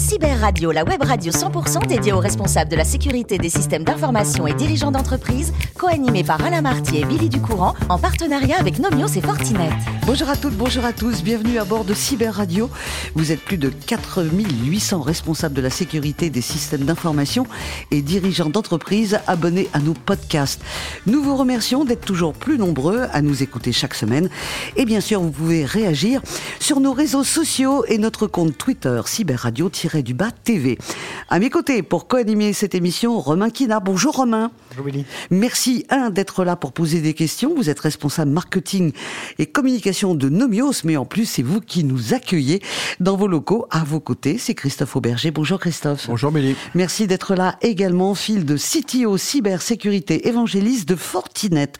Cyber Radio, la web radio 100% dédiée aux responsables de la sécurité des systèmes d'information et dirigeants d'entreprise, co-animée par Alain Marty et Billy Ducourant, en partenariat avec Nomios et Fortinet. Bonjour à toutes, bonjour à tous, bienvenue à bord de Cyber Radio. Vous êtes plus de 4800 responsables de la sécurité des systèmes d'information et dirigeants d'entreprise abonnés à nos podcasts. Nous vous remercions d'être toujours plus nombreux à nous écouter chaque semaine. Et bien sûr, vous pouvez réagir sur nos réseaux sociaux et notre compte Twitter Cyber Radio-du-bas TV. À mes côtés, pour co-animer cette émission, Romain Kina. Bonjour Romain. Bonjour Willy. Merci, un, d'être là pour poser des questions. Vous êtes responsable marketing et communication de Nomios, mais en plus, c'est vous qui nous accueillez dans vos locaux. À vos côtés, c'est Christophe Auberger. Bonjour Christophe. Bonjour Mélie. Merci d'être là également, fil de CTO cybersécurité évangéliste de Fortinet.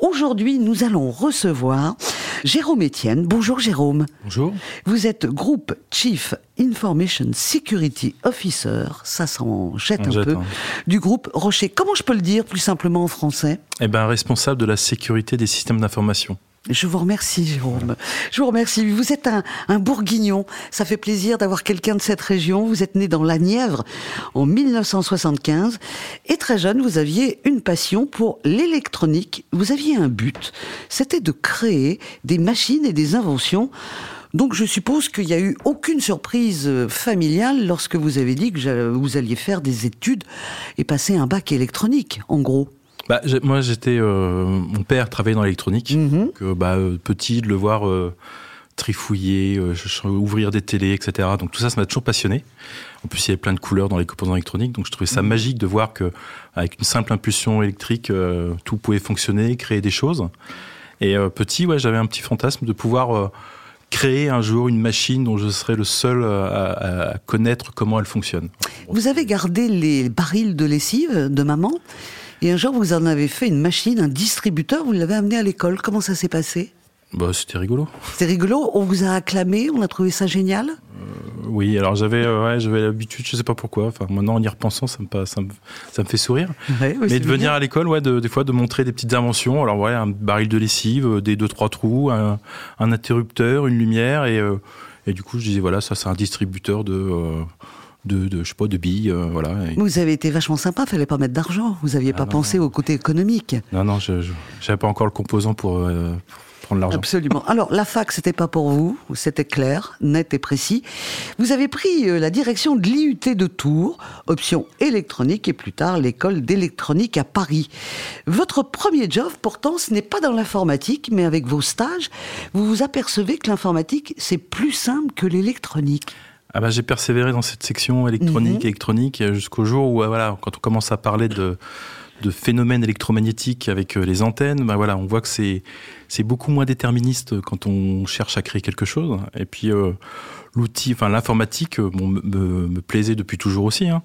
Aujourd'hui, nous allons recevoir Jérôme Etienne. Bonjour Jérôme. Bonjour. Vous êtes groupe Chief Information Security Officer, ça s'en jette On un peu, hein. du groupe Rocher. Comment je peux le dire plus simplement en français? Eh ben, responsable de la sécurité des systèmes d'information. Je vous remercie, Jérôme. Je vous remercie. Vous êtes un, un bourguignon. Ça fait plaisir d'avoir quelqu'un de cette région. Vous êtes né dans la Nièvre en 1975. Et très jeune, vous aviez une passion pour l'électronique. Vous aviez un but. C'était de créer des machines et des inventions. Donc je suppose qu'il n'y a eu aucune surprise euh, familiale lorsque vous avez dit que vous alliez faire des études et passer un bac électronique, en gros. Bah, moi, j'étais. euh, mon père travaillait dans l'électronique. Mhm. Euh, bah, petit, de le voir euh, trifouiller, euh, ouvrir des télés, etc. Donc tout ça, ça m'a toujours passionné. En plus, il y avait plein de couleurs dans les composants électroniques, donc je trouvais ça magique de voir que avec une simple impulsion électrique, tout pouvait fonctionner, créer des choses. Et petit, ouais, j'avais un petit fantasme de pouvoir créer un jour une machine dont je serais le seul euh, à, à connaître comment elle fonctionne. Vous avez gardé les barils de lessive de maman et un jour vous en avez fait une machine, un distributeur, vous l'avez amené à l'école. Comment ça s'est passé? Bah, c'était rigolo. C'était rigolo, on vous a acclamé, on a trouvé ça génial? Oui, alors j'avais euh, ouais, j'avais l'habitude, je sais pas pourquoi. Enfin, maintenant en y repensant, ça me ça me, ça me fait sourire. Ouais, oui, Mais de venir bien. à l'école, ouais, de- des fois de montrer des petites inventions. Alors ouais, un baril de lessive, euh, des deux trois trous, un, un interrupteur, une lumière, et euh, et du coup je disais voilà, ça c'est un distributeur de euh, de, de je sais pas de billes, euh, voilà. Vous avez été vachement sympa, fallait pas mettre d'argent, vous aviez pas non, pensé au côté économique. Non non, je j'avais pas encore le composant pour, euh, pour prendre l'argent. Absolument. Alors, la fac, c'était pas pour vous, c'était clair, net et précis. Vous avez pris euh, la direction de l'IUT de Tours, option électronique, et plus tard l'école d'électronique à Paris. Votre premier job, pourtant, ce n'est pas dans l'informatique, mais avec vos stages, vous vous apercevez que l'informatique, c'est plus simple que l'électronique. Ah bah, j'ai persévéré dans cette section électronique, Mhm. électronique, euh, jusqu'au jour où, euh, voilà, quand on commence à parler de, de phénomènes électromagnétiques avec euh, les antennes, bah voilà, on voit que c'est, beaucoup moins déterministe quand on cherche à créer quelque chose. Et puis, euh, l'outil, enfin, l'informatique, euh, bon, me, plaisait depuis toujours aussi, hein.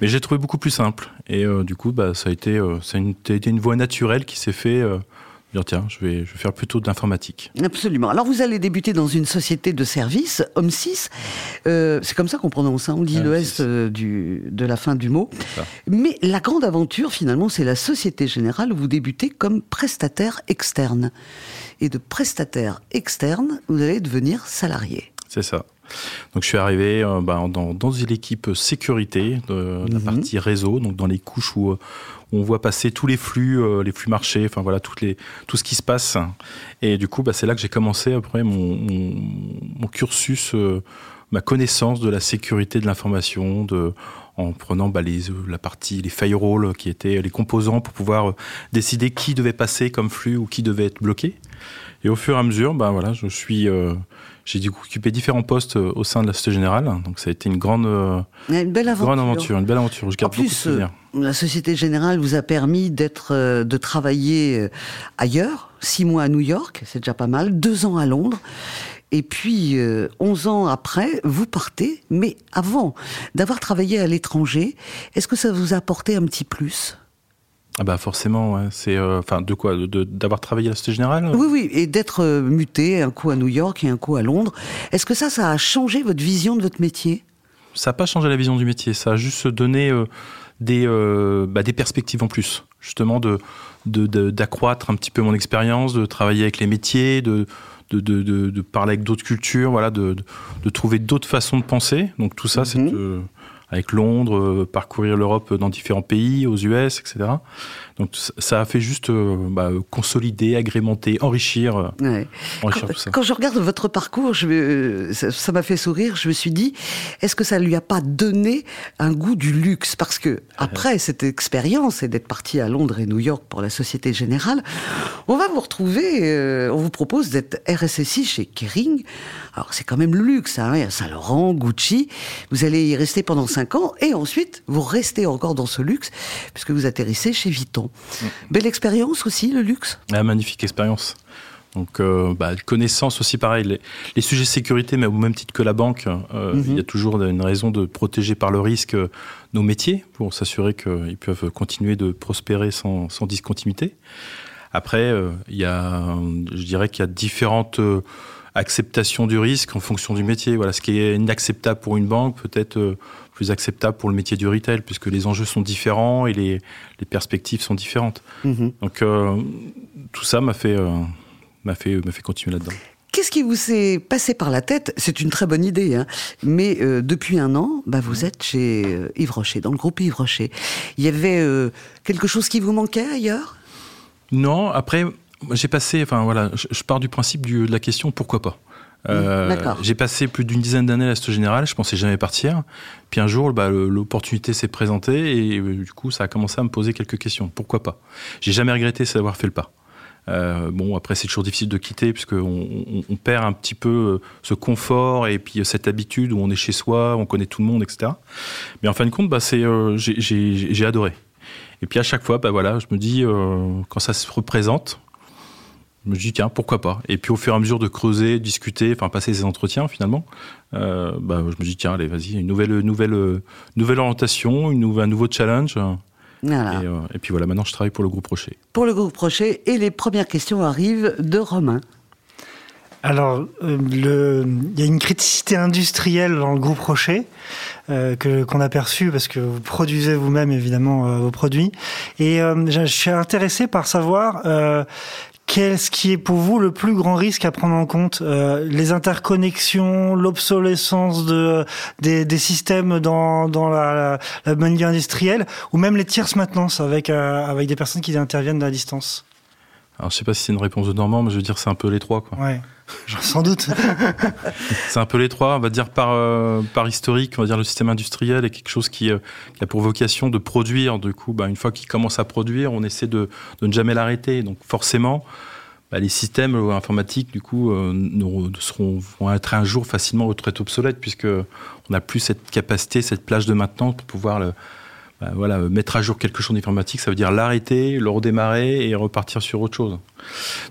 Mais j'ai trouvé beaucoup plus simple. Et du coup, bah, ça a été, ça a été une voie naturelle qui s'est fait, dire, tiens, je vais, je vais faire plutôt de l'informatique. Absolument. Alors, vous allez débuter dans une société de services, Homme6. Euh, c'est comme ça qu'on prononce, hein, on dit le Homme S euh, du, de la fin du mot. Mais la grande aventure, finalement, c'est la Société Générale où vous débutez comme prestataire externe. Et de prestataire externe, vous allez devenir salarié. C'est ça. Donc je suis arrivé euh, bah, dans, dans une équipe sécurité de, de la Mhm. partie réseau, donc dans les couches où, euh, on voit passer tous les flux, euh, les flux marchés, enfin voilà toutes les, tout ce qui se passe. Et du coup, bah, c'est là que j'ai commencé après mon, mon, mon cursus, euh, ma connaissance de la sécurité de l'information, de en prenant bah, les, la partie, les firewalls qui étaient les composants pour pouvoir décider qui devait passer comme flux ou qui devait être bloqué. Et au fur et à mesure, bah, voilà, je suis, euh, j'ai du coup occupé différents postes euh, au sein de la Société Générale. Donc ça a été une grande, euh, Une belle aventure. grande aventure, une belle aventure. Je En garde beaucoup de plus, euh, la Société Générale vous a permis d'être, de travailler ailleurs. Six mois à New York, c'est déjà pas mal. Deux ans à Londres. Et puis, euh, 11 ans après, vous partez. Mais avant d'avoir travaillé à l'étranger, est-ce que ça vous a apporté un petit plus? Ah bah forcément, ouais. c'est euh, enfin de quoi, d'avoir travaillé à la Société Générale? Oui, oui, et d'être euh, muté, un coup à New York et un coup à Londres. Est-ce que ça, ça a changé votre vision de votre métier? Ça n'a pas changé la vision du métier, ça a juste donné euh, des, bah, des perspectives en plus. justement de d'accroître un petit peu mon expérience, de travailler avec les métiers, de de, de, de, parler avec d'autres cultures, voilà, de, de, trouver d'autres façons de penser. Donc tout ça, c'est mhm avec Londres, euh, parcourir l'Europe dans différents pays, aux US, etc. Donc ça a fait juste euh, bah, consolider, agrémenter, enrichir, euh, enrichir quand, tout ça. Quand je regarde votre parcours, je, ça m'a fait sourire. Je me suis dit, est-ce que ça lui a pas donné un goût du luxe? Parce que après cette expérience et d'être parti à Londres et New York pour la Société Générale, on va vous retrouver. on vous propose d'être RSSI chez Kering. Alors c'est quand même le luxe, hein, Saint Laurent, Gucci. Vous allez y rester pendant ans, et ensuite vous restez encore dans ce luxe, puisque vous atterrissez chez Vuitton. Mm. Belle expérience aussi, le luxe? Ah, Magnifique expérience. Donc, euh, bah, connaissance aussi, pareil. Les, sujets de sécurité, mais au même titre que la banque, euh, il y a toujours une raison de protéger par le risque euh, nos métiers pour s'assurer qu'ils peuvent continuer de prospérer sans, discontinuité. Après, il y a, je dirais qu'il y a différentes acceptations du risque en fonction du métier. Voilà, ce qui est inacceptable pour une banque, peut-être plus acceptable pour le métier du retail, puisque les enjeux sont différents et les, les perspectives sont différentes. Mhm. Donc euh, tout ça m'a fait, euh, m'a fait, m'a fait continuer là-dedans. Qu'est-ce qui vous s'est passé par la tête? C'est une très bonne idée, hein mais euh, depuis un an, bah, vous êtes chez Yves Rocher, dans le groupe Yves Rocher. Il y avait quelque chose qui vous manquait ailleurs? Non, après, j'ai passé, enfin voilà, je, pars du principe de la question pourquoi pas. Euh, j'ai passé plus d'une dizaine d'années à la Société Générale, je pensais jamais partir. Puis un jour, bah, l'opportunité s'est présentée et euh, du coup, ça a commencé à me poser quelques questions. Pourquoi pas? J'ai jamais regretté d'avoir fait le pas. Euh, bon, après, c'est toujours difficile de quitter puisqu'on on, perd un petit peu ce confort et puis cette habitude où on est chez soi, on connaît tout le monde, etc. Mais en fin de compte, bah, j'ai adoré. Et puis à chaque fois, bah, voilà, je me dis, quand ça se représente, je me dis tiens pourquoi pas. Et puis au fur et à mesure de creuser discuter enfin passer ces entretiens finalement euh, bah, je me dis tiens allez vas-y une nouvelle nouvelle nouvelle orientation une nouvelle, un nouveau challenge. Euh, et, puis voilà maintenant je travaille pour le groupe Rocher. Pour le groupe Rocher et les premières questions arrivent de Romain. Alors, euh, il y a une criticité industrielle dans le groupe Rocher que qu'on a perçue parce que vous produisez vous-même évidemment vos produits. Et je suis intéressé par savoir Qu'est-ce qui est pour vous le plus grand risque à prendre en compte euh, Les interconnexions, l'obsolescence de, des, des, systèmes dans, dans la, la, la industrielle, ou même les tierces maintenance avec, euh, avec des personnes qui interviennent à distance? Alors je sais pas si c'est une réponse de Normand, mais je veux dire c'est un peu les trois. Quoi. Ouais. Sans doute. c'est un peu les trois. On va dire par, euh, par historique, on va dire le système industriel est quelque chose qui, qui a pour vocation de produire. Du coup, bah, une fois qu'il commence à produire, on essaie de, de ne jamais l'arrêter. Donc forcément, bah, les systèmes informatiques, du coup, euh, seront, vont être un jour facilement retraités obsolètes puisque on n'a plus cette capacité, cette plage de maintenance pour pouvoir le, bah, voilà, mettre à jour quelque chose d'informatique, ça veut dire l'arrêter, le redémarrer et repartir sur autre chose.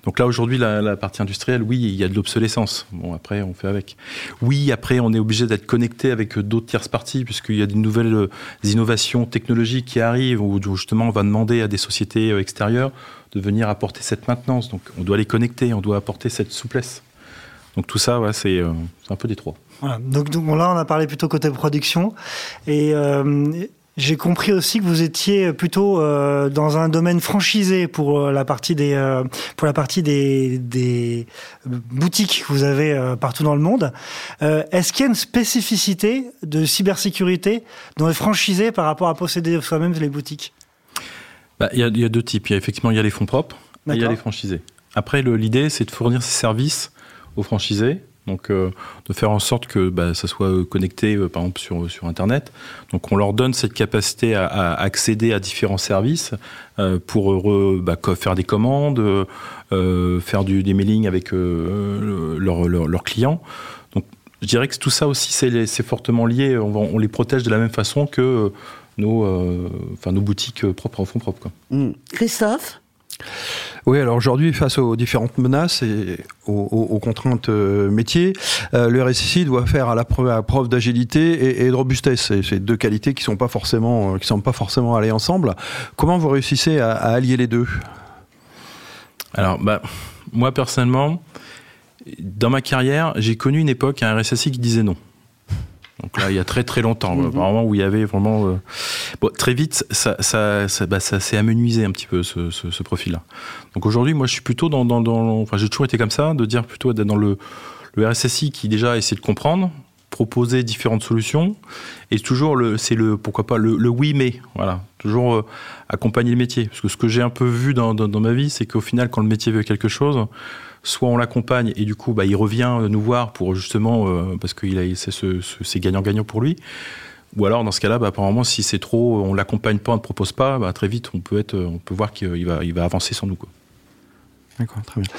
Donc là, aujourd'hui, la, partie industrielle, oui, il y a de l'obsolescence. Bon, après, on fait avec. Oui, après, on est obligé d'être connecté avec d'autres tierces parties, puisqu'il y a des nouvelles euh, innovations technologiques qui arrivent, où justement, on va demander à des sociétés euh, extérieures de venir apporter cette maintenance. Donc, on doit les connecter, on doit apporter cette souplesse. Donc tout ça, ouais, c'est euh, un peu des trois. Donc, donc, là, on a parlé plutôt côté production. Et j'ai compris aussi que vous étiez plutôt euh, dans un domaine franchisé pour euh, la partie des euh, pour la partie des, des boutiques que vous avez partout dans le monde. Est-ce qu'il y a une spécificité de cybersécurité dans les franchisés par rapport à posséder soi-même les boutiques? Bah, Il y, a, y, a deux types. Il y a effectivement il y a les fonds propres et il y a les franchisés. Après, l'idée c'est de fournir ces services aux franchisés donc, euh, de faire en sorte que bah, ça soit euh, connecté, euh, par exemple, sur, sur Internet. Donc, on leur donne cette capacité à, accéder à différents services pour bah, faire des commandes, faire du, des mailings avec leurs leur, clients. Donc, je dirais que tout ça aussi, c'est fortement lié. On, les protège de la même façon que nos, nos boutiques propres en fond propre. Quoi. Mmh. Christophe? Oui, alors aujourd'hui, face aux différentes menaces et aux, contraintes euh, métiers, euh, le RSSI doit faire à la preuve, d'agilité et, de robustesse. C'est deux qualités qui sont pas forcément, euh, qui sont pas forcément allées ensemble. Comment vous réussissez à, allier les deux? Alors, bah, moi personnellement, dans ma carrière, j'ai connu une époque un RSSI qui disait non. Donc là, il y a très très longtemps, mm vraiment où il y avait vraiment. Euh, bon, très vite, ça, ça, ça, bah, ça s'est amenuisé un petit peu ce, ce, ce profil-là. Donc aujourd'hui, moi, je suis plutôt dans, dans, dans enfin, j'ai toujours été comme ça, de dire plutôt d'être dans le, le RSSI qui déjà essaie de comprendre, proposer différentes solutions, et toujours c'est le, pourquoi pas le, oui mais, voilà, toujours euh, accompagner le métier. Parce que ce que j'ai un peu vu dans, dans, ma vie, c'est qu'au final, quand le métier veut quelque chose, soit on l'accompagne et du coup bah, il revient nous voir pour justement euh, parce que c'est, ce, gagnant-gagnant pour lui ou alors dans ce cas-là bah, apparemment si c'est trop on l'accompagne pas on ne propose pas bah, très vite on peut être on peut voir qu'il va il va avancer sans nous. D'accord, très bien.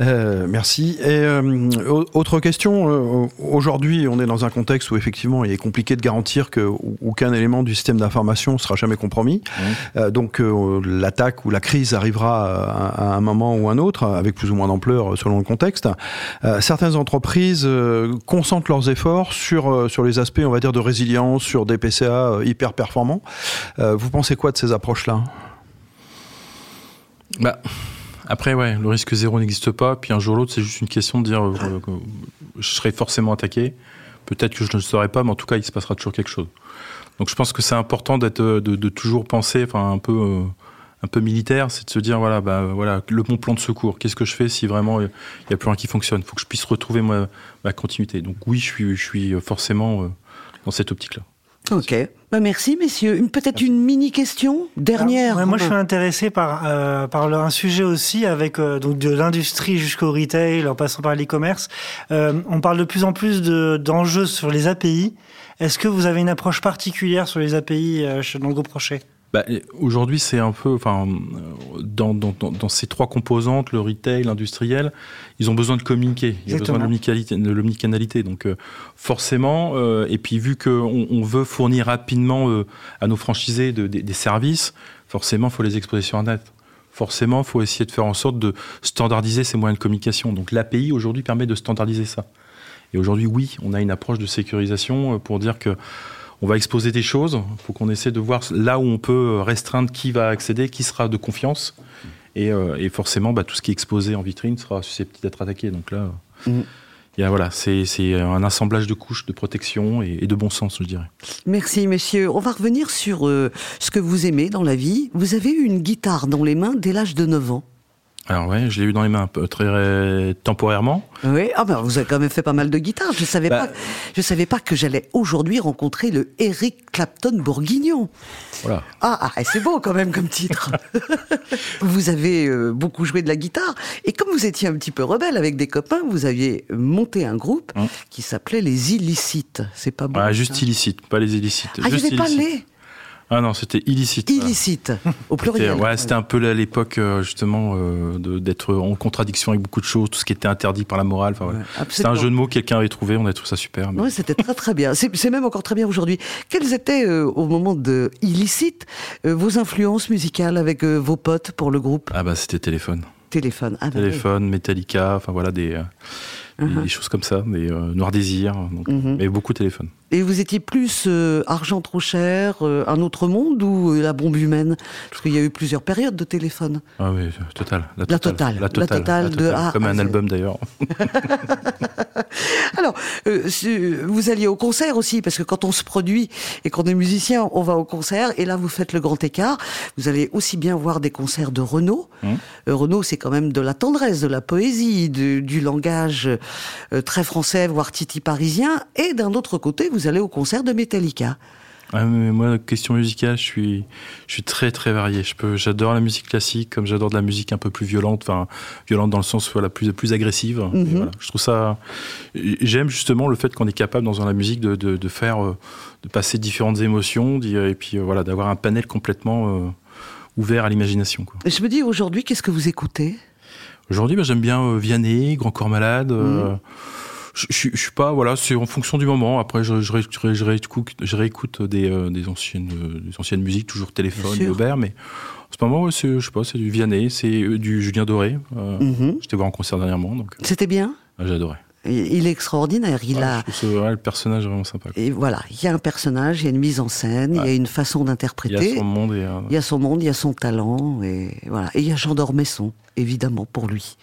Euh, merci. Et euh, autre question. Euh, aujourd'hui, on est dans un contexte où effectivement, il est compliqué de garantir que aucun élément du système d'information sera jamais compromis. Mmh. Euh, donc, l'attaque ou la crise arrivera à, à, un moment ou un autre, avec plus ou moins d'ampleur selon le contexte. Certaines entreprises concentrent leurs efforts sur sur les aspects, on va dire, de résilience, sur des PCA hyper performants. vous pensez quoi de ces approches-là? Bah. Après, ouais, le risque zéro n'existe pas. Puis un jour ou l'autre, c'est juste une question de dire euh, je serai forcément attaqué. Peut-être que je ne le serai pas, mais en tout cas, il se passera toujours quelque chose. Donc je pense que c'est important d'être, de, de, toujours penser, enfin un peu, euh, un peu militaire, c'est de se dire voilà, bah voilà, le bon plan de secours. Qu'est-ce que je fais si vraiment il n'y a plus rien qui fonctionne? Il faut que je puisse retrouver ma, ma, continuité. Donc oui, je suis, je suis forcément euh, dans cette optique-là. Ok. Bah merci, messieurs. Peut-être une mini question dernière. Alors, ouais, moi, je suis intéressé par euh, par un sujet aussi avec euh, donc de l'industrie jusqu'au retail, en passant par l'e-commerce. Euh, on parle de plus en plus de d'enjeux sur les API. Est-ce que vous avez une approche particulière sur les API euh, dans le groupe Rocher? Bah, Aujourd'hui, c'est un peu, enfin, dans, dans, dans, ces trois composantes, le retail, l'industriel, ils ont besoin de communiquer, ils ont besoin de l'omnicanalité. Donc, euh, forcément, euh, et puis vu qu'on on veut fournir rapidement euh, à nos franchisés de, de, des services, forcément, il faut les exposer sur Internet. Forcément, il faut essayer de faire en sorte de standardiser ces moyens de communication. Donc, l'API aujourd'hui permet de standardiser ça. Et aujourd'hui, oui, on a une approche de sécurisation pour dire que on va exposer des choses. Il faut qu'on essaie de voir là où on peut restreindre qui va accéder, qui sera de confiance. Et, euh, et forcément, bah, tout ce qui est exposé en vitrine sera susceptible d'être attaqué. Donc là, mmh. y a, voilà, c'est un assemblage de couches de protection et, et, de bon sens, je dirais. Merci, messieurs. On va revenir sur euh, ce que vous aimez dans la vie. Vous avez eu une guitare dans les mains dès l'âge de 9 ans. Alors ouais, je l'ai eu dans les mains un peu très temporairement. Oui, ah ben vous avez quand même fait pas mal de guitare. Je savais bah, pas, je savais pas que j'allais aujourd'hui rencontrer le Eric Clapton bourguignon. Voilà. Ah, ah c'est beau quand même comme titre. vous avez euh, beaucoup joué de la guitare et comme vous étiez un petit peu rebelle avec des copains, vous aviez monté un groupe hum. qui s'appelait les Illicites. C'est pas bon. Ah, juste illicites, pas les illicites. Ah, il n'y avait pas les ah non, c'était illicite. Illicite, au pluriel. Ouais, c'était un peu à l'époque justement euh, d'être en contradiction avec beaucoup de choses, tout ce qui était interdit par la morale. Enfin, ouais. ouais c'était un jeu de mots que quelqu'un avait trouvé, on a trouvé ça super. Mais... Ouais, c'était très très bien. C'est même encore très bien aujourd'hui. Quelles étaient euh, au moment de illicite euh, vos influences musicales avec euh, vos potes pour le groupe? Ah bah c'était téléphone. Téléphone. Ah, bah, téléphone, oui. Metallica, enfin voilà des. Uh -huh. des choses comme ça, des euh, donc, uh -huh. mais beaucoup de téléphone. Et vous étiez plus euh, argent trop cher, euh, un autre monde ou euh, la bombe humaine? Parce qu'il y a eu plusieurs périodes de téléphone. Ah oui, total. La totale. La totale. La totale, la totale, de A Comme un album d'ailleurs. Alors, vous alliez au concert aussi, parce que quand on se produit et qu'on est musicien, on va au concert, et là vous faites le grand écart. Vous allez aussi bien voir des concerts de Renault. Hum. Renault, c'est quand même de la tendresse, de la poésie, de, du langage euh, très français, voire titi parisien, et d'un autre côté, vous allez au concert de Metallica. Ah, mais moi, question musicale, je suis, je suis très très varié. Je peux, j'adore la musique classique, comme j'adore de la musique un peu plus violente, enfin violente dans le sens voilà plus plus agressive. Mm -hmm. voilà. Je trouve ça, j'aime justement le fait qu'on est capable dans la musique de, de, de faire, euh, de passer différentes émotions, et puis euh, voilà, d'avoir un panel complètement euh, ouvert à l'imagination. Je me dis aujourd'hui, qu'est-ce que vous écoutez? Aujourd'hui, bah, j'aime bien euh, Vianney, Grand Corps Malade. Euh, je, je, suis pas, voilà, c'est en fonction du moment. Après, je, je, je, je réécoute, des, euh, des, anciennes, des anciennes musiques, toujours téléphone, Aubert, mais en ce moment, c'est, je sais pas, c'est du Vianney, c'est du Julien Doré. Euh. J'étais voir en concert dernièrement. Donc... C'était bien? J'adorais. Il est extraordinaire. Il a. le personnage vraiment sympa. Et voilà, il y a un personnage, il y a une mise en scène, il y a une façon d'interpréter. Il y a son monde et. Il y a son monde, il y a son talent et voilà. Et il y a Jean d'Ormesson évidemment pour lui,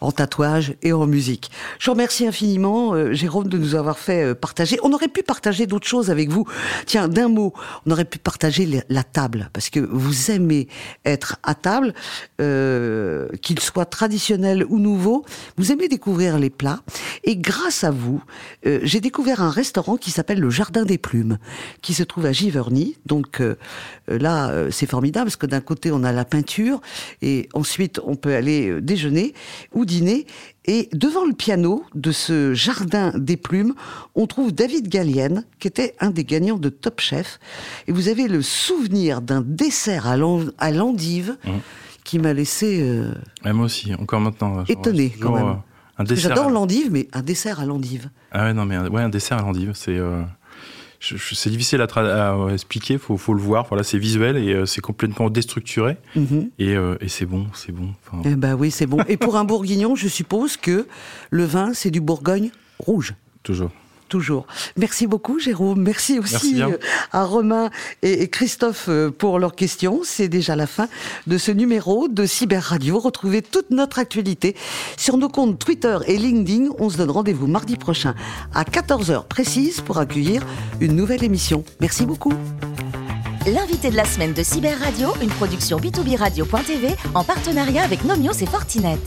en tatouage et en musique. Je remercie infiniment, euh, Jérôme, de nous avoir fait euh, partager. On aurait pu partager d'autres choses avec vous. Tiens, d'un mot, on aurait pu partager la table, parce que vous aimez être à table, euh, qu'il soit traditionnel ou nouveau. Vous aimez découvrir les plats. Et grâce à vous, j'ai découvert un restaurant qui s'appelle le Jardin des Plumes, qui se trouve à Giverny. Donc là, c'est formidable, parce que d'un côté, on a la peinture, et ensuite, on peut aller euh, déjeuner ou dîner. Et devant le piano de ce jardin des plumes, on trouve David Gallienne, qui était un des gagnants de Top Chef. Et vous avez le souvenir d'un dessert à l'endive mmh. qui m'a laissé. Euh, moi aussi, encore maintenant. Étonné quand même. Euh, J'adore l'endive, mais un dessert à l'endive. Ah ouais, non, mais un, ouais, un dessert à l'endive, c'est c'est difficile à, expliquer, faut, faut le voir. Voilà, c'est visuel et euh, c'est complètement déstructuré. Mhm. Euh, et, c'est bon, c'est bon. eh ben oui, c'est bon. et pour un bourguignon, je suppose que le vin, c'est du Bourgogne rouge. Toujours toujours. Merci beaucoup, Jérôme. Merci aussi euh, à Romain et Christophe euh, pour leurs questions. C'est déjà la fin de ce numéro de Cyber Radio. Retrouvez toute notre actualité sur nos comptes Twitter et LinkedIn. On se donne rendez-vous mardi prochain à 14h précise pour accueillir une nouvelle émission. Merci beaucoup. L'invité de la semaine de Cyber Radio, une production b2b radio.tv en partenariat avec Nomios et Fortinet.